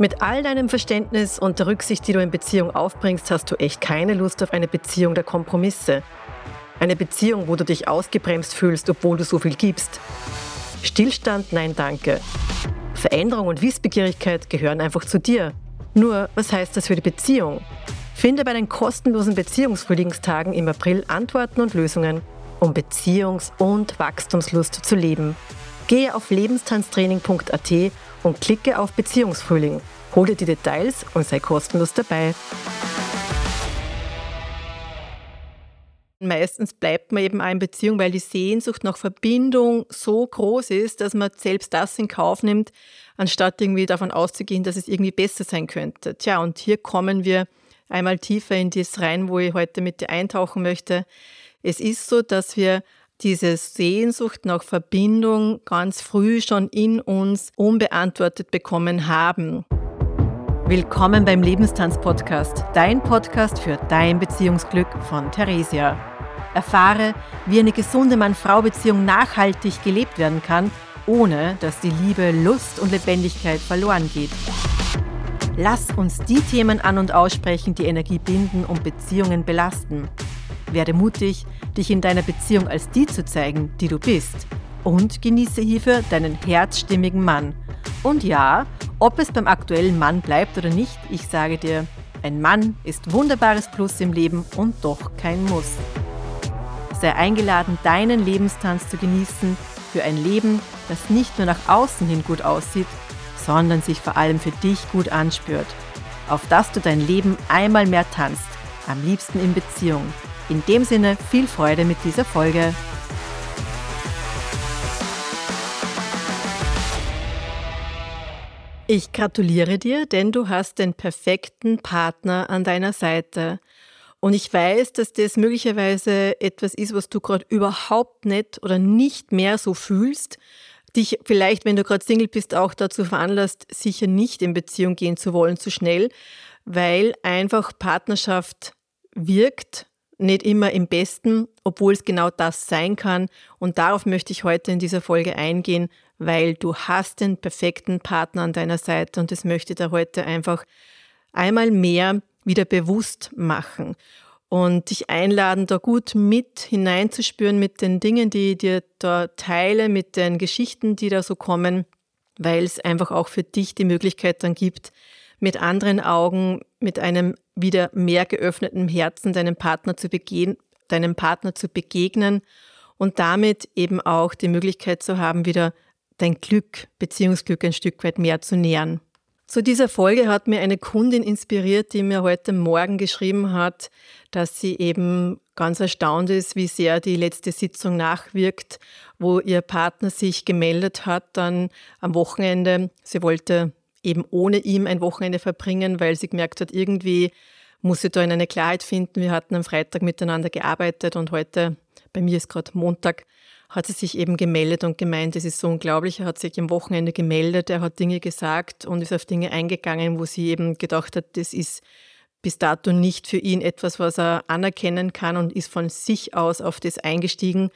Mit all deinem Verständnis und der Rücksicht, die du in Beziehung aufbringst, hast du echt keine Lust auf eine Beziehung der Kompromisse. Eine Beziehung, wo du dich ausgebremst fühlst, obwohl du so viel gibst. Stillstand, nein, danke. Veränderung und Wissbegierigkeit gehören einfach zu dir. Nur, was heißt das für die Beziehung? Finde bei den kostenlosen Beziehungsfrühlingstagen im April Antworten und Lösungen, um Beziehungs- und Wachstumslust zu leben. Gehe auf lebenstanztraining.at und klicke auf Beziehungsfrühling. Hol dir die Details und sei kostenlos dabei. Meistens bleibt man eben auch in Beziehung, weil die Sehnsucht nach Verbindung so groß ist, dass man selbst das in Kauf nimmt, anstatt irgendwie davon auszugehen, dass es irgendwie besser sein könnte. Tja, und hier kommen wir einmal tiefer in das rein, wo ich heute mit dir eintauchen möchte. Es ist so, dass wir diese Sehnsucht nach Verbindung ganz früh schon in uns unbeantwortet bekommen haben. Willkommen beim Lebenstanz-Podcast, dein Podcast für dein Beziehungsglück von Theresia. Erfahre, wie eine gesunde Mann-Frau-Beziehung nachhaltig gelebt werden kann, ohne dass die Liebe, Lust und Lebendigkeit verloren geht. Lass uns die Themen an und aussprechen, die Energie binden und Beziehungen belasten. Werde mutig, dich in deiner Beziehung als die zu zeigen, die du bist. Und genieße hierfür deinen herzstimmigen Mann. Und ja, ob es beim aktuellen Mann bleibt oder nicht, ich sage dir, ein Mann ist wunderbares Plus im Leben und doch kein Muss. Sei eingeladen, deinen Lebenstanz zu genießen für ein Leben, das nicht nur nach außen hin gut aussieht, sondern sich vor allem für dich gut anspürt. Auf dass du dein Leben einmal mehr tanzt, am liebsten in Beziehung. In dem Sinne viel Freude mit dieser Folge. Ich gratuliere dir, denn du hast den perfekten Partner an deiner Seite. Und ich weiß, dass das möglicherweise etwas ist, was du gerade überhaupt nicht oder nicht mehr so fühlst, dich vielleicht, wenn du gerade Single bist, auch dazu veranlasst, sicher nicht in Beziehung gehen zu wollen zu schnell, weil einfach Partnerschaft wirkt nicht immer im Besten, obwohl es genau das sein kann. Und darauf möchte ich heute in dieser Folge eingehen, weil du hast den perfekten Partner an deiner Seite und das möchte ich dir heute einfach einmal mehr wieder bewusst machen und dich einladen, da gut mit hineinzuspüren mit den Dingen, die ich dir da teile, mit den Geschichten, die da so kommen, weil es einfach auch für dich die Möglichkeit dann gibt, mit anderen Augen, mit einem wieder mehr geöffneten Herzen deinem Partner zu begehen, deinem Partner zu begegnen und damit eben auch die Möglichkeit zu haben, wieder dein Glück, Beziehungsglück ein Stück weit mehr zu nähern. Zu dieser Folge hat mir eine Kundin inspiriert, die mir heute Morgen geschrieben hat, dass sie eben ganz erstaunt ist, wie sehr die letzte Sitzung nachwirkt, wo ihr Partner sich gemeldet hat, dann am Wochenende. Sie wollte eben ohne ihm ein Wochenende verbringen, weil sie gemerkt hat, irgendwie muss sie da in eine Klarheit finden. Wir hatten am Freitag miteinander gearbeitet und heute, bei mir ist gerade Montag, hat sie sich eben gemeldet und gemeint, es ist so unglaublich. Er hat sich am Wochenende gemeldet, er hat Dinge gesagt und ist auf Dinge eingegangen, wo sie eben gedacht hat, das ist bis dato nicht für ihn etwas, was er anerkennen kann und ist von sich aus auf das eingestiegen.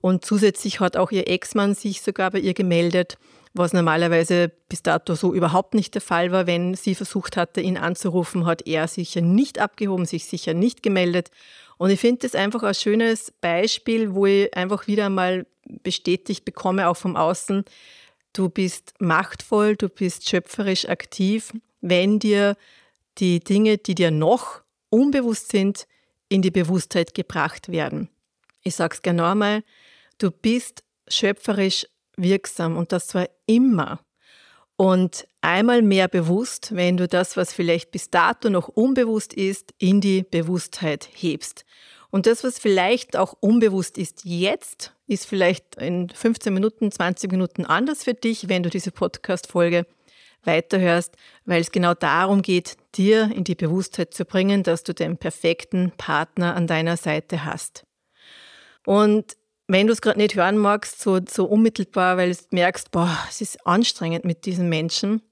Und zusätzlich hat auch ihr Ex-Mann sich sogar bei ihr gemeldet was normalerweise bis dato so überhaupt nicht der Fall war. Wenn sie versucht hatte, ihn anzurufen, hat er sicher nicht abgehoben, sich sicher nicht gemeldet. Und ich finde das einfach ein schönes Beispiel, wo ich einfach wieder mal bestätigt bekomme, auch vom Außen, du bist machtvoll, du bist schöpferisch aktiv, wenn dir die Dinge, die dir noch unbewusst sind, in die Bewusstheit gebracht werden. Ich sage es gerne nochmal, du bist schöpferisch wirksam und das zwar immer. Und einmal mehr bewusst, wenn du das, was vielleicht bis dato noch unbewusst ist, in die Bewusstheit hebst. Und das, was vielleicht auch unbewusst ist jetzt, ist vielleicht in 15 Minuten, 20 Minuten anders für dich, wenn du diese Podcast-Folge weiterhörst, weil es genau darum geht, dir in die Bewusstheit zu bringen, dass du den perfekten Partner an deiner Seite hast. Und wenn du es gerade nicht hören magst, so, so unmittelbar, weil du merkst, boah, es ist anstrengend mit diesen Menschen,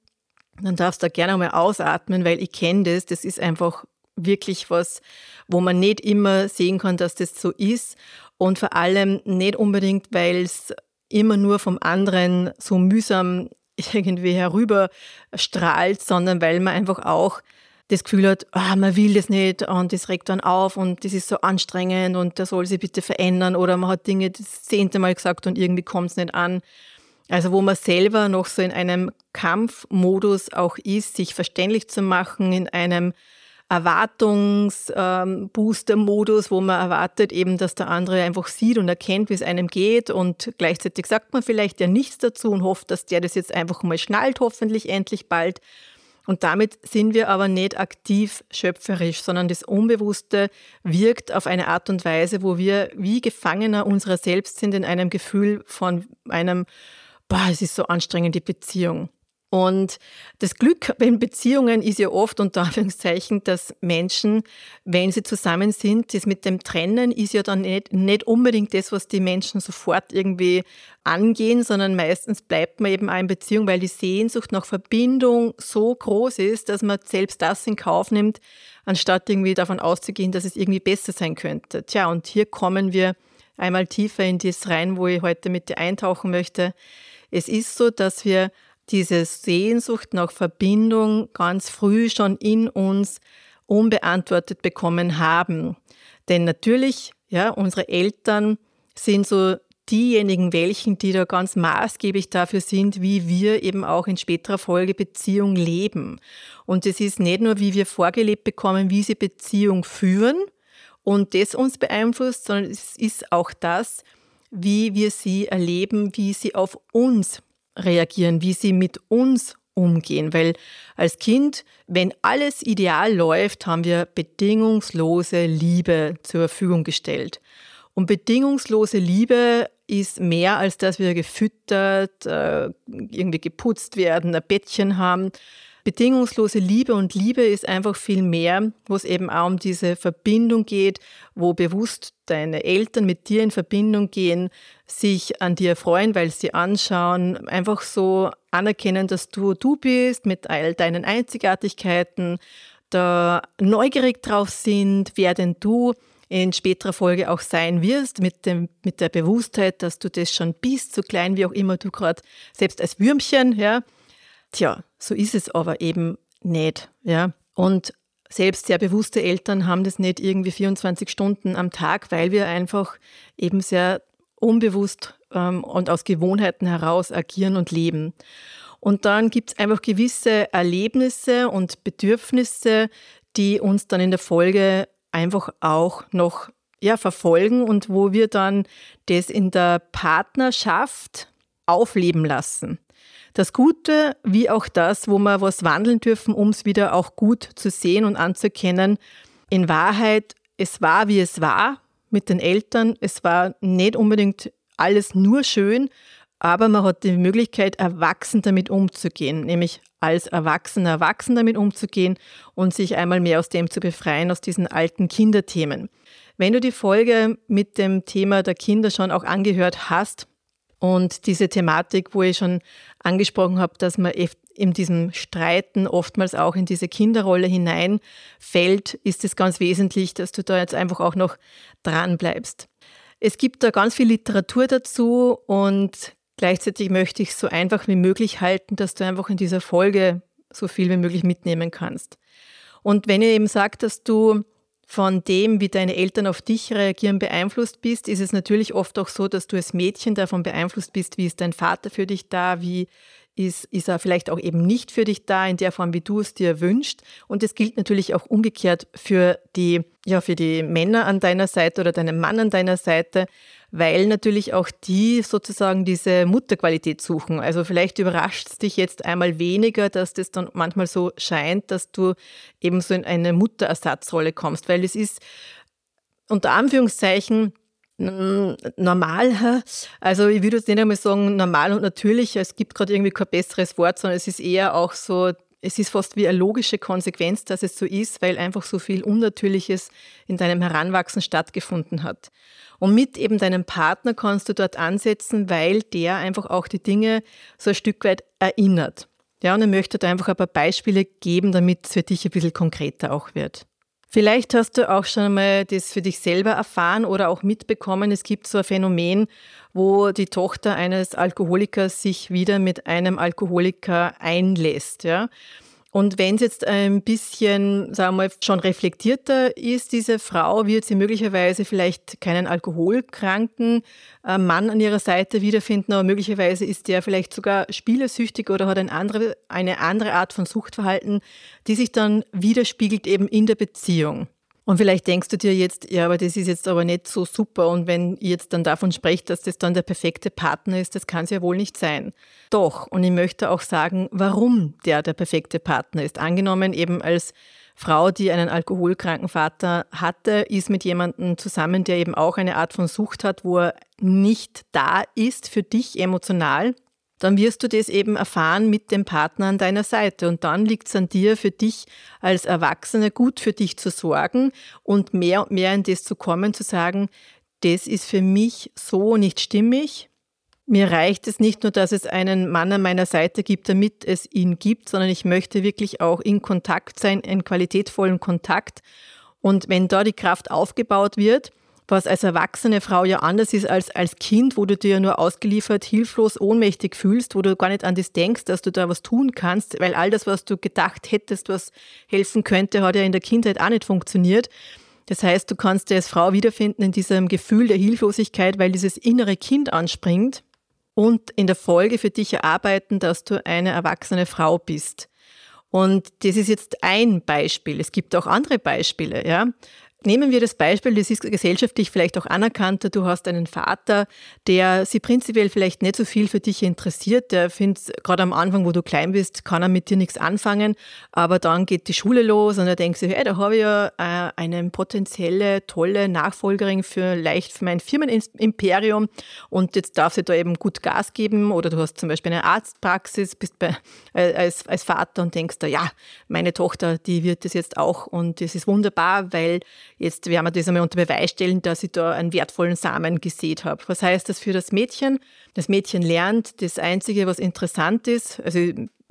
dann darfst du da gerne mal ausatmen, weil ich kenne das. Das ist einfach wirklich was, wo man nicht immer sehen kann, dass das so ist. Und vor allem nicht unbedingt, weil es immer nur vom anderen so mühsam irgendwie herüber strahlt, sondern weil man einfach auch das Gefühl hat, ah, man will das nicht und das regt dann auf und das ist so anstrengend und das soll sich bitte verändern oder man hat Dinge das zehnte Mal gesagt und irgendwie kommt es nicht an. Also wo man selber noch so in einem Kampfmodus auch ist, sich verständlich zu machen, in einem Erwartungsbooster-Modus, ähm, wo man erwartet eben, dass der andere einfach sieht und erkennt, wie es einem geht und gleichzeitig sagt man vielleicht ja nichts dazu und hofft, dass der das jetzt einfach mal schnallt, hoffentlich endlich bald. Und damit sind wir aber nicht aktiv schöpferisch, sondern das Unbewusste wirkt auf eine Art und Weise, wo wir wie Gefangener unserer selbst sind in einem Gefühl von einem, boah, es ist so anstrengend, die Beziehung. Und das Glück in Beziehungen ist ja oft unter Anführungszeichen, dass Menschen, wenn sie zusammen sind, das mit dem Trennen ist ja dann nicht, nicht unbedingt das, was die Menschen sofort irgendwie angehen, sondern meistens bleibt man eben auch in Beziehung, weil die Sehnsucht nach Verbindung so groß ist, dass man selbst das in Kauf nimmt, anstatt irgendwie davon auszugehen, dass es irgendwie besser sein könnte. Tja, und hier kommen wir einmal tiefer in das rein, wo ich heute mit dir eintauchen möchte. Es ist so, dass wir diese Sehnsucht nach Verbindung ganz früh schon in uns unbeantwortet bekommen haben. Denn natürlich, ja, unsere Eltern sind so diejenigen welchen, die da ganz maßgeblich dafür sind, wie wir eben auch in späterer Folge Beziehung leben. Und es ist nicht nur, wie wir vorgelebt bekommen, wie sie Beziehung führen und das uns beeinflusst, sondern es ist auch das, wie wir sie erleben, wie sie auf uns reagieren, wie sie mit uns umgehen. Weil als Kind, wenn alles ideal läuft, haben wir bedingungslose Liebe zur Verfügung gestellt. Und bedingungslose Liebe ist mehr, als dass wir gefüttert, äh, irgendwie geputzt werden, ein Bettchen haben bedingungslose Liebe und Liebe ist einfach viel mehr, wo es eben auch um diese Verbindung geht, wo bewusst deine Eltern mit dir in Verbindung gehen, sich an dir freuen, weil sie anschauen, einfach so anerkennen, dass du du bist mit all deinen Einzigartigkeiten, da neugierig drauf sind, wer denn du in späterer Folge auch sein wirst, mit, dem, mit der Bewusstheit, dass du das schon bist, so klein wie auch immer du gerade, selbst als Würmchen, ja, Tja, so ist es aber eben nicht. Ja? Und selbst sehr bewusste Eltern haben das nicht irgendwie 24 Stunden am Tag, weil wir einfach eben sehr unbewusst ähm, und aus Gewohnheiten heraus agieren und leben. Und dann gibt es einfach gewisse Erlebnisse und Bedürfnisse, die uns dann in der Folge einfach auch noch ja, verfolgen und wo wir dann das in der Partnerschaft aufleben lassen. Das Gute wie auch das, wo wir was wandeln dürfen, um es wieder auch gut zu sehen und anzuerkennen. In Wahrheit, es war, wie es war mit den Eltern. Es war nicht unbedingt alles nur schön, aber man hat die Möglichkeit, erwachsen damit umzugehen, nämlich als Erwachsener erwachsen damit umzugehen und sich einmal mehr aus dem zu befreien, aus diesen alten Kinderthemen. Wenn du die Folge mit dem Thema der Kinder schon auch angehört hast, und diese Thematik, wo ich schon angesprochen habe, dass man in diesem Streiten oftmals auch in diese Kinderrolle hineinfällt, ist es ganz wesentlich, dass du da jetzt einfach auch noch dran bleibst. Es gibt da ganz viel Literatur dazu und gleichzeitig möchte ich es so einfach wie möglich halten, dass du einfach in dieser Folge so viel wie möglich mitnehmen kannst. Und wenn ihr eben sagt, dass du von dem, wie deine Eltern auf dich reagieren, beeinflusst bist, ist es natürlich oft auch so, dass du als Mädchen davon beeinflusst bist, wie ist dein Vater für dich da, wie ist, ist er vielleicht auch eben nicht für dich da in der Form, wie du es dir wünschst. Und es gilt natürlich auch umgekehrt für die, ja, für die Männer an deiner Seite oder deinen Mann an deiner Seite weil natürlich auch die sozusagen diese Mutterqualität suchen. Also vielleicht überrascht es dich jetzt einmal weniger, dass das dann manchmal so scheint, dass du eben so in eine Mutterersatzrolle kommst, weil es ist unter Anführungszeichen normal, also ich würde jetzt nicht einmal sagen normal und natürlich, es gibt gerade irgendwie kein besseres Wort, sondern es ist eher auch so es ist fast wie eine logische Konsequenz, dass es so ist, weil einfach so viel Unnatürliches in deinem Heranwachsen stattgefunden hat. Und mit eben deinem Partner kannst du dort ansetzen, weil der einfach auch die Dinge so ein Stück weit erinnert. Ja, und ich möchte da einfach ein paar Beispiele geben, damit es für dich ein bisschen konkreter auch wird. Vielleicht hast du auch schon mal das für dich selber erfahren oder auch mitbekommen. Es gibt so ein Phänomen, wo die Tochter eines Alkoholikers sich wieder mit einem Alkoholiker einlässt. Ja? Und wenn es jetzt ein bisschen, sagen wir mal, schon reflektierter ist, diese Frau, wird sie möglicherweise vielleicht keinen alkoholkranken äh, Mann an ihrer Seite wiederfinden, aber möglicherweise ist der vielleicht sogar spielersüchtig oder hat eine andere, eine andere Art von Suchtverhalten, die sich dann widerspiegelt eben in der Beziehung. Und vielleicht denkst du dir jetzt, ja, aber das ist jetzt aber nicht so super. Und wenn ihr jetzt dann davon sprecht, dass das dann der perfekte Partner ist, das kann es ja wohl nicht sein. Doch, und ich möchte auch sagen, warum der der perfekte Partner ist. Angenommen eben als Frau, die einen alkoholkranken Vater hatte, ist mit jemandem zusammen, der eben auch eine Art von Sucht hat, wo er nicht da ist für dich emotional, dann wirst du das eben erfahren mit dem Partner an deiner Seite. Und dann liegt es an dir, für dich als Erwachsene gut für dich zu sorgen und mehr und mehr in das zu kommen, zu sagen, das ist für mich so nicht stimmig. Mir reicht es nicht nur, dass es einen Mann an meiner Seite gibt, damit es ihn gibt, sondern ich möchte wirklich auch in Kontakt sein, in qualitätvollen Kontakt. Und wenn da die Kraft aufgebaut wird, was als erwachsene Frau ja anders ist als als Kind, wo du dir ja nur ausgeliefert, hilflos, ohnmächtig fühlst, wo du gar nicht an das denkst, dass du da was tun kannst, weil all das, was du gedacht hättest, was helfen könnte, hat ja in der Kindheit auch nicht funktioniert. Das heißt, du kannst dir als Frau wiederfinden in diesem Gefühl der Hilflosigkeit, weil dieses innere Kind anspringt und in der Folge für dich erarbeiten, dass du eine erwachsene Frau bist. Und das ist jetzt ein Beispiel. Es gibt auch andere Beispiele, ja. Nehmen wir das Beispiel, das ist gesellschaftlich vielleicht auch anerkannter. Du hast einen Vater, der sich prinzipiell vielleicht nicht so viel für dich interessiert. Der findet, gerade am Anfang, wo du klein bist, kann er mit dir nichts anfangen. Aber dann geht die Schule los und er denkt sich, hey, da habe ich ja äh, eine potenzielle, tolle Nachfolgerin für leicht für mein Firmenimperium. Und jetzt darf sie da eben gut Gas geben. Oder du hast zum Beispiel eine Arztpraxis, bist bei, äh, als, als Vater und denkst da, ja, meine Tochter, die wird das jetzt auch. Und das ist wunderbar, weil Jetzt werden wir das einmal unter Beweis stellen, dass ich da einen wertvollen Samen gesät habe. Was heißt das für das Mädchen? Das Mädchen lernt, das Einzige, was interessant ist, also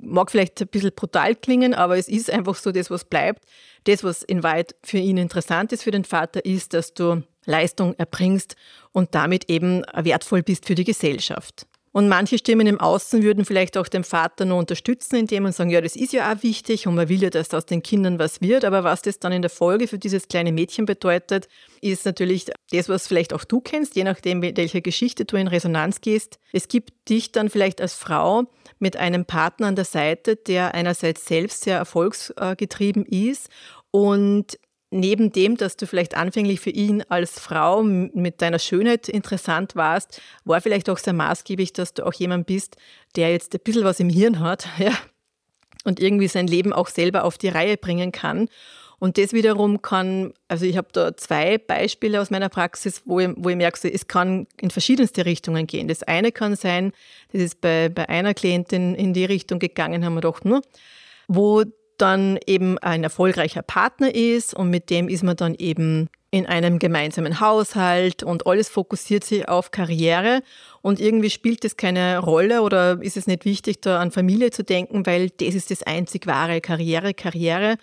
mag vielleicht ein bisschen brutal klingen, aber es ist einfach so das, was bleibt. Das, was in Wahrheit für ihn interessant ist, für den Vater, ist, dass du Leistung erbringst und damit eben wertvoll bist für die Gesellschaft. Und manche Stimmen im Außen würden vielleicht auch den Vater nur unterstützen, indem man sagen, ja, das ist ja auch wichtig und man will ja, dass aus den Kindern was wird. Aber was das dann in der Folge für dieses kleine Mädchen bedeutet, ist natürlich das, was vielleicht auch du kennst, je nachdem, welche Geschichte du in Resonanz gehst. Es gibt dich dann vielleicht als Frau mit einem Partner an der Seite, der einerseits selbst sehr erfolgsgetrieben ist und neben dem, dass du vielleicht anfänglich für ihn als Frau mit deiner Schönheit interessant warst, war vielleicht auch sehr maßgeblich, dass du auch jemand bist, der jetzt ein bisschen was im Hirn hat ja, und irgendwie sein Leben auch selber auf die Reihe bringen kann. Und das wiederum kann, also ich habe da zwei Beispiele aus meiner Praxis, wo ich, wo ich merke, es kann in verschiedenste Richtungen gehen. Das eine kann sein, das ist bei, bei einer Klientin in die Richtung gegangen, haben wir gedacht, nur, wo dann eben ein erfolgreicher Partner ist und mit dem ist man dann eben in einem gemeinsamen Haushalt und alles fokussiert sich auf Karriere und irgendwie spielt es keine Rolle oder ist es nicht wichtig, da an Familie zu denken, weil das ist das einzig wahre Karriere, Karriere.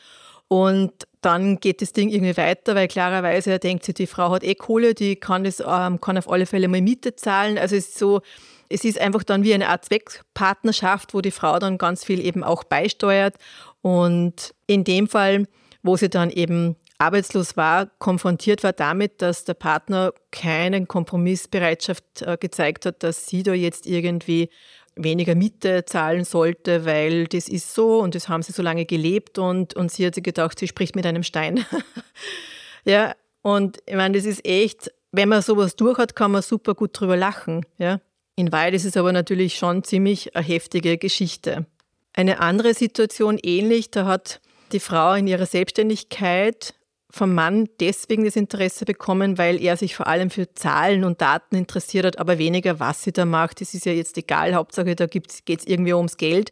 Und dann geht das Ding irgendwie weiter, weil klarerweise er denkt sich, die Frau hat eh Kohle, die kann das, ähm, kann auf alle Fälle mal Miete zahlen. Also es ist so, es ist einfach dann wie eine Art Zweckpartnerschaft, wo die Frau dann ganz viel eben auch beisteuert und in dem Fall, wo sie dann eben arbeitslos war, konfrontiert war damit, dass der Partner keine Kompromissbereitschaft äh, gezeigt hat, dass sie da jetzt irgendwie weniger Miete zahlen sollte, weil das ist so und das haben sie so lange gelebt und, und sie hat sich gedacht, sie spricht mit einem Stein. ja, und ich meine, das ist echt, wenn man sowas durch hat, kann man super gut drüber lachen. Ja. In Wahrheit ist es aber natürlich schon ziemlich eine heftige Geschichte. Eine andere Situation ähnlich, da hat die Frau in ihrer Selbstständigkeit vom Mann deswegen das Interesse bekommen, weil er sich vor allem für Zahlen und Daten interessiert hat, aber weniger, was sie da macht. Das ist ja jetzt egal. Hauptsache, da geht es irgendwie ums Geld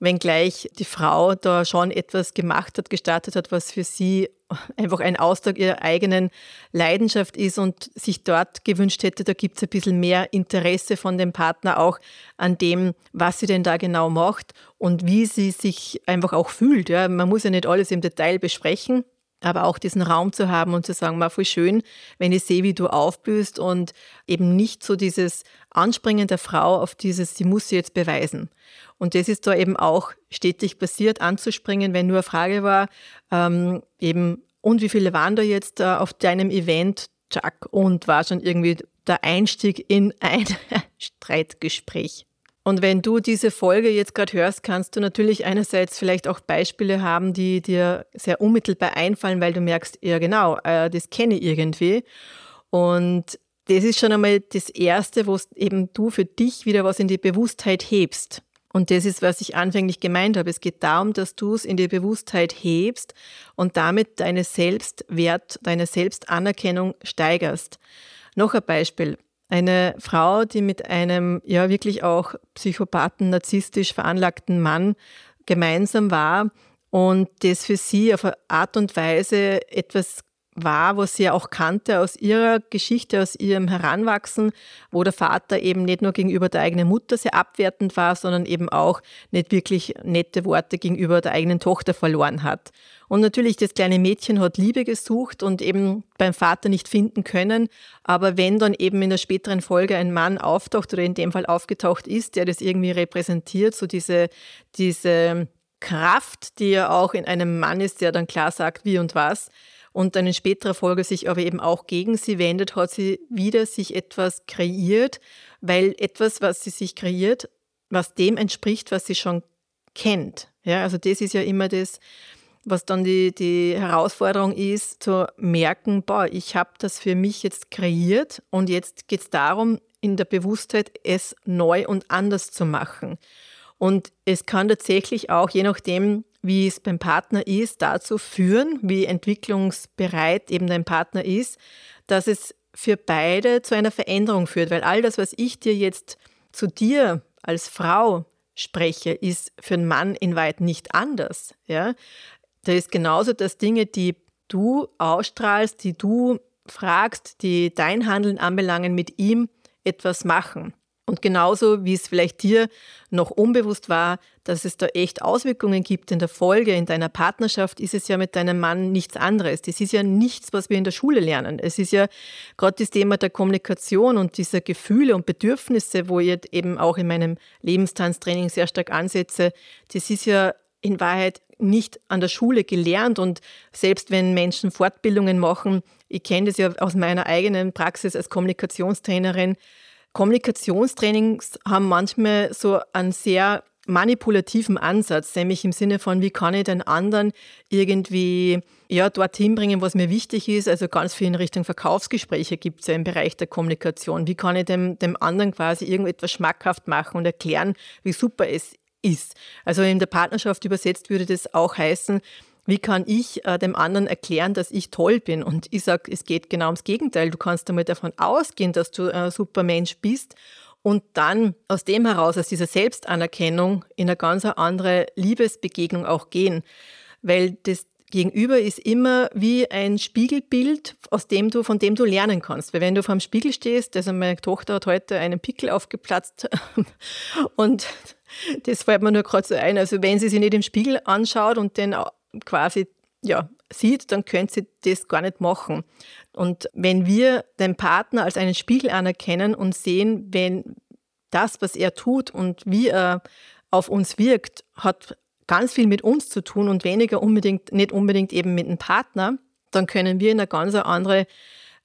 wenngleich die Frau da schon etwas gemacht hat, gestartet hat, was für sie einfach ein Ausdruck ihrer eigenen Leidenschaft ist und sich dort gewünscht hätte, da gibt es ein bisschen mehr Interesse von dem Partner auch an dem, was sie denn da genau macht und wie sie sich einfach auch fühlt. Ja, man muss ja nicht alles im Detail besprechen. Aber auch diesen Raum zu haben und zu sagen, mal voll schön, wenn ich sehe, wie du aufblühst und eben nicht so dieses Anspringen der Frau auf dieses, sie muss sie jetzt beweisen. Und das ist da eben auch stetig passiert, anzuspringen, wenn nur eine Frage war, ähm, eben, und wie viele waren da jetzt äh, auf deinem Event, Chuck, und war schon irgendwie der Einstieg in ein Streitgespräch. Und wenn du diese Folge jetzt gerade hörst, kannst du natürlich einerseits vielleicht auch Beispiele haben, die dir sehr unmittelbar einfallen, weil du merkst, ja genau, äh, das kenne ich irgendwie. Und das ist schon einmal das Erste, wo eben du für dich wieder was in die Bewusstheit hebst. Und das ist, was ich anfänglich gemeint habe. Es geht darum, dass du es in die Bewusstheit hebst und damit deine Selbstwert, deine Selbstanerkennung steigerst. Noch ein Beispiel. Eine Frau, die mit einem ja wirklich auch Psychopathen, narzisstisch veranlagten Mann gemeinsam war und das für sie auf eine Art und Weise etwas war, was sie ja auch kannte aus ihrer Geschichte, aus ihrem Heranwachsen, wo der Vater eben nicht nur gegenüber der eigenen Mutter sehr abwertend war, sondern eben auch nicht wirklich nette Worte gegenüber der eigenen Tochter verloren hat. Und natürlich, das kleine Mädchen hat Liebe gesucht und eben beim Vater nicht finden können. Aber wenn dann eben in der späteren Folge ein Mann auftaucht oder in dem Fall aufgetaucht ist, der das irgendwie repräsentiert, so diese, diese Kraft, die ja auch in einem Mann ist, der dann klar sagt, wie und was, und dann in späterer Folge sich aber eben auch gegen sie wendet, hat sie wieder sich etwas kreiert, weil etwas, was sie sich kreiert, was dem entspricht, was sie schon kennt. Ja, also das ist ja immer das, was dann die, die Herausforderung ist, zu merken, boah, ich habe das für mich jetzt kreiert und jetzt geht es darum, in der Bewusstheit es neu und anders zu machen. Und es kann tatsächlich auch, je nachdem, wie es beim Partner ist, dazu führen, wie entwicklungsbereit eben dein Partner ist, dass es für beide zu einer Veränderung führt. Weil all das, was ich dir jetzt zu dir als Frau spreche, ist für einen Mann in weit nicht anders. Ja? Da ist genauso, dass Dinge, die du ausstrahlst, die du fragst, die dein Handeln anbelangen, mit ihm etwas machen. Und genauso wie es vielleicht dir noch unbewusst war, dass es da echt Auswirkungen gibt in der Folge, in deiner Partnerschaft, ist es ja mit deinem Mann nichts anderes. Das ist ja nichts, was wir in der Schule lernen. Es ist ja gerade das Thema der Kommunikation und dieser Gefühle und Bedürfnisse, wo ich eben auch in meinem Lebenstanztraining sehr stark ansetze. Das ist ja in Wahrheit nicht an der Schule gelernt und selbst wenn Menschen Fortbildungen machen, ich kenne das ja aus meiner eigenen Praxis als Kommunikationstrainerin, Kommunikationstrainings haben manchmal so einen sehr manipulativen Ansatz, nämlich im Sinne von, wie kann ich den anderen irgendwie ja, dorthin bringen, was mir wichtig ist. Also ganz viel in Richtung Verkaufsgespräche gibt es ja im Bereich der Kommunikation. Wie kann ich dem, dem anderen quasi irgendetwas schmackhaft machen und erklären, wie super es ist. Also in der Partnerschaft übersetzt würde das auch heißen, wie kann ich äh, dem anderen erklären, dass ich toll bin? Und ich sage, es geht genau ums Gegenteil. Du kannst einmal davon ausgehen, dass du ein super Mensch bist und dann aus dem heraus, aus dieser Selbstanerkennung, in eine ganz andere Liebesbegegnung auch gehen. Weil das Gegenüber ist immer wie ein Spiegelbild, aus dem du, von dem du lernen kannst. Weil wenn du vor dem Spiegel stehst, also meine Tochter hat heute einen Pickel aufgeplatzt und das fällt mir nur gerade so ein. Also wenn sie sich nicht im Spiegel anschaut und den quasi ja, sieht, dann könnte sie das gar nicht machen. Und wenn wir den Partner als einen Spiegel anerkennen und sehen, wenn das, was er tut und wie er auf uns wirkt, hat ganz viel mit uns zu tun und weniger unbedingt, nicht unbedingt eben mit dem Partner, dann können wir in eine ganz andere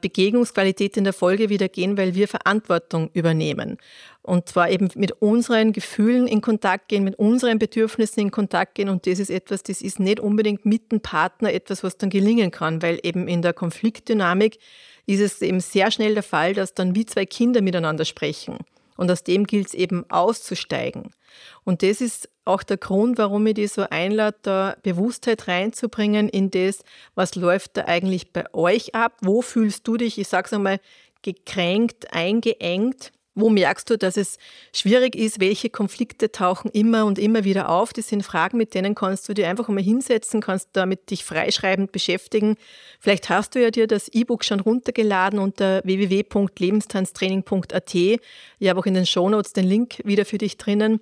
Begegnungsqualität in der Folge wieder gehen, weil wir Verantwortung übernehmen. Und zwar eben mit unseren Gefühlen in Kontakt gehen, mit unseren Bedürfnissen in Kontakt gehen. Und das ist etwas, das ist nicht unbedingt mit dem Partner etwas, was dann gelingen kann, weil eben in der Konfliktdynamik ist es eben sehr schnell der Fall, dass dann wie zwei Kinder miteinander sprechen. Und aus dem gilt es eben auszusteigen. Und das ist auch der Grund, warum ich die so einlade, da Bewusstheit reinzubringen in das, was läuft da eigentlich bei euch ab? Wo fühlst du dich, ich sage es einmal, gekränkt, eingeengt? Wo merkst du, dass es schwierig ist? Welche Konflikte tauchen immer und immer wieder auf? Das sind Fragen, mit denen kannst du dir einfach mal hinsetzen, kannst damit dich freischreibend beschäftigen. Vielleicht hast du ja dir das E-Book schon runtergeladen unter www.lebenstanztraining.at. Ich habe auch in den Shownotes den Link wieder für dich drinnen.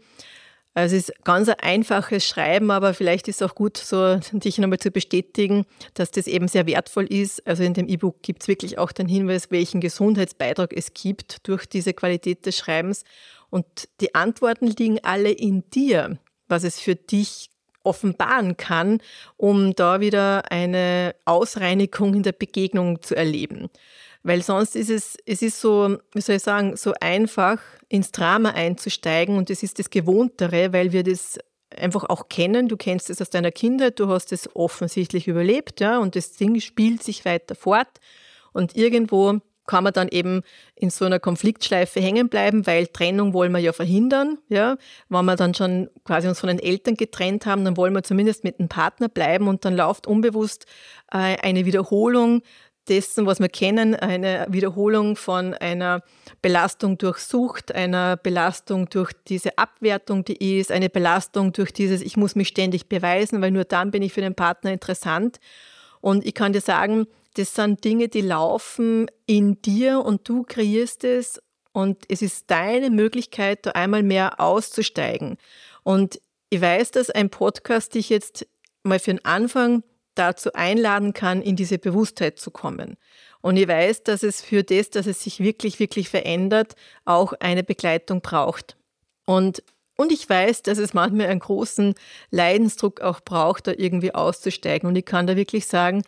Also es ist ganz ein einfaches Schreiben, aber vielleicht ist es auch gut, so dich nochmal zu bestätigen, dass das eben sehr wertvoll ist. Also in dem E-Book gibt es wirklich auch den Hinweis, welchen Gesundheitsbeitrag es gibt durch diese Qualität des Schreibens. Und die Antworten liegen alle in dir, was es für dich offenbaren kann, um da wieder eine Ausreinigung in der Begegnung zu erleben. Weil sonst ist es, es ist so, wie soll ich sagen, so einfach ins Drama einzusteigen und das ist das Gewohntere, weil wir das einfach auch kennen. Du kennst es aus deiner Kindheit, du hast es offensichtlich überlebt, ja, und das Ding spielt sich weiter fort und irgendwo kann man dann eben in so einer Konfliktschleife hängen bleiben, weil Trennung wollen wir ja verhindern. Ja? Wenn wir dann schon quasi uns von den Eltern getrennt haben, dann wollen wir zumindest mit dem Partner bleiben und dann läuft unbewusst äh, eine Wiederholung dessen, was wir kennen, eine Wiederholung von einer Belastung durch Sucht, einer Belastung durch diese Abwertung, die ist, eine Belastung durch dieses, ich muss mich ständig beweisen, weil nur dann bin ich für den Partner interessant. Und ich kann dir sagen, das sind Dinge, die laufen in dir und du kreierst es und es ist deine Möglichkeit, da einmal mehr auszusteigen. Und ich weiß, dass ein Podcast dich jetzt mal für den Anfang dazu einladen kann, in diese Bewusstheit zu kommen. Und ich weiß, dass es für das, dass es sich wirklich, wirklich verändert, auch eine Begleitung braucht. Und, und ich weiß, dass es manchmal einen großen Leidensdruck auch braucht, da irgendwie auszusteigen. Und ich kann da wirklich sagen,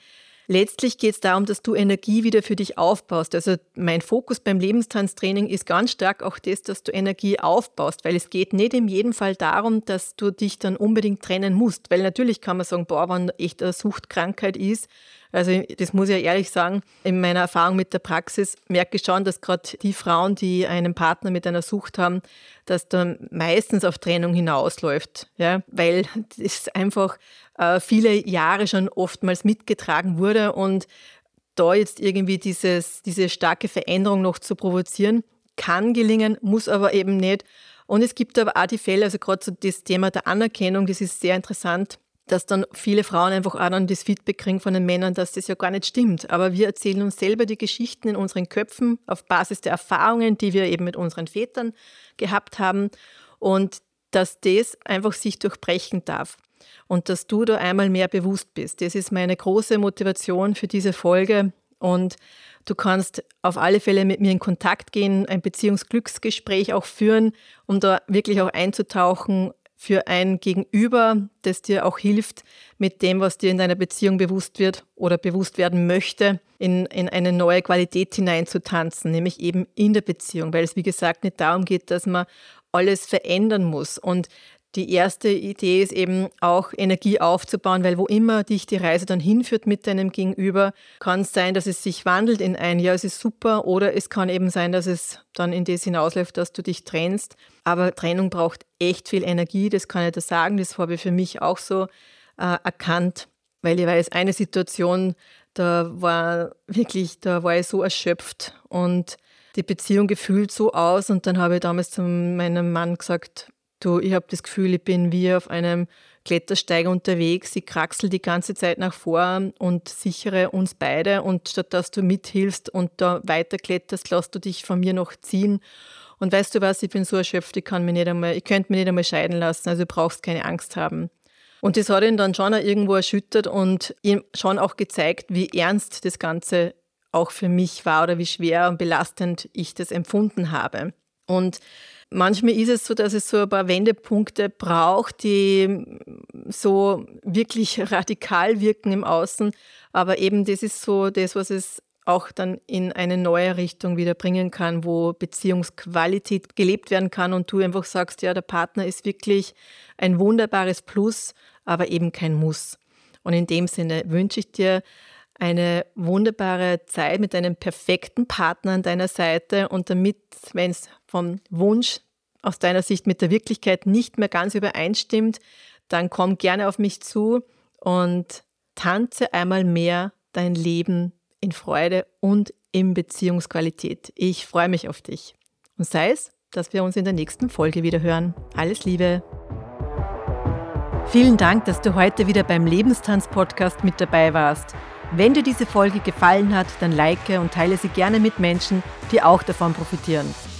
Letztlich geht es darum, dass du Energie wieder für dich aufbaust. Also mein Fokus beim Lebenstanztraining ist ganz stark auch das, dass du Energie aufbaust, weil es geht nicht in jedem Fall darum, dass du dich dann unbedingt trennen musst. Weil natürlich kann man sagen, boah, wenn echt eine Suchtkrankheit ist, also das muss ich ja ehrlich sagen, in meiner Erfahrung mit der Praxis merke ich schon, dass gerade die Frauen, die einen Partner mit einer Sucht haben, dass dann meistens auf Trennung hinausläuft, ja, weil das einfach äh, viele Jahre schon oftmals mitgetragen wurde und da jetzt irgendwie dieses, diese starke Veränderung noch zu provozieren, kann gelingen, muss aber eben nicht. Und es gibt aber auch die Fälle, also gerade so das Thema der Anerkennung, das ist sehr interessant dass dann viele Frauen einfach auch dann das Feedback kriegen von den Männern, dass das ja gar nicht stimmt. Aber wir erzählen uns selber die Geschichten in unseren Köpfen auf Basis der Erfahrungen, die wir eben mit unseren Vätern gehabt haben und dass das einfach sich durchbrechen darf und dass du da einmal mehr bewusst bist. Das ist meine große Motivation für diese Folge und Du kannst auf alle Fälle mit mir in Kontakt gehen, ein Beziehungsglücksgespräch auch führen, um da wirklich auch einzutauchen, für ein Gegenüber, das dir auch hilft, mit dem, was dir in deiner Beziehung bewusst wird oder bewusst werden möchte, in, in eine neue Qualität hineinzutanzen, nämlich eben in der Beziehung, weil es, wie gesagt, nicht darum geht, dass man alles verändern muss. Und die erste Idee ist eben auch Energie aufzubauen, weil wo immer dich die Reise dann hinführt mit deinem Gegenüber, kann es sein, dass es sich wandelt in ein, ja, es ist super, oder es kann eben sein, dass es dann in das hinausläuft, dass du dich trennst. Aber Trennung braucht echt viel Energie, das kann ich da sagen, das habe ich für mich auch so äh, erkannt, weil ich weiß, eine Situation, da war wirklich, da war ich so erschöpft und die Beziehung gefühlt so aus und dann habe ich damals zu meinem Mann gesagt, Du, ich habe das Gefühl, ich bin wie auf einem Klettersteiger unterwegs. Ich kraxel die ganze Zeit nach vor und sichere uns beide. Und statt dass du mithilfst und da weiterkletterst, lässt du dich von mir noch ziehen. Und weißt du was, ich bin so erschöpft, ich kann mich nicht einmal, ich könnte mich nicht einmal scheiden lassen, also du brauchst keine Angst haben. Und das hat ihn dann schon irgendwo erschüttert und ihm schon auch gezeigt, wie ernst das Ganze auch für mich war oder wie schwer und belastend ich das empfunden habe. Und Manchmal ist es so, dass es so ein paar Wendepunkte braucht, die so wirklich radikal wirken im Außen. Aber eben das ist so das, was es auch dann in eine neue Richtung wieder bringen kann, wo Beziehungsqualität gelebt werden kann und du einfach sagst, ja, der Partner ist wirklich ein wunderbares Plus, aber eben kein Muss. Und in dem Sinne wünsche ich dir eine wunderbare Zeit mit einem perfekten Partner an deiner Seite und damit, wenn es vom Wunsch aus deiner Sicht mit der Wirklichkeit nicht mehr ganz übereinstimmt, dann komm gerne auf mich zu und tanze einmal mehr dein Leben in Freude und in Beziehungsqualität. Ich freue mich auf dich. Und sei es, dass wir uns in der nächsten Folge wieder hören. Alles Liebe. Vielen Dank, dass du heute wieder beim Lebenstanz-Podcast mit dabei warst. Wenn dir diese Folge gefallen hat, dann like und teile sie gerne mit Menschen, die auch davon profitieren.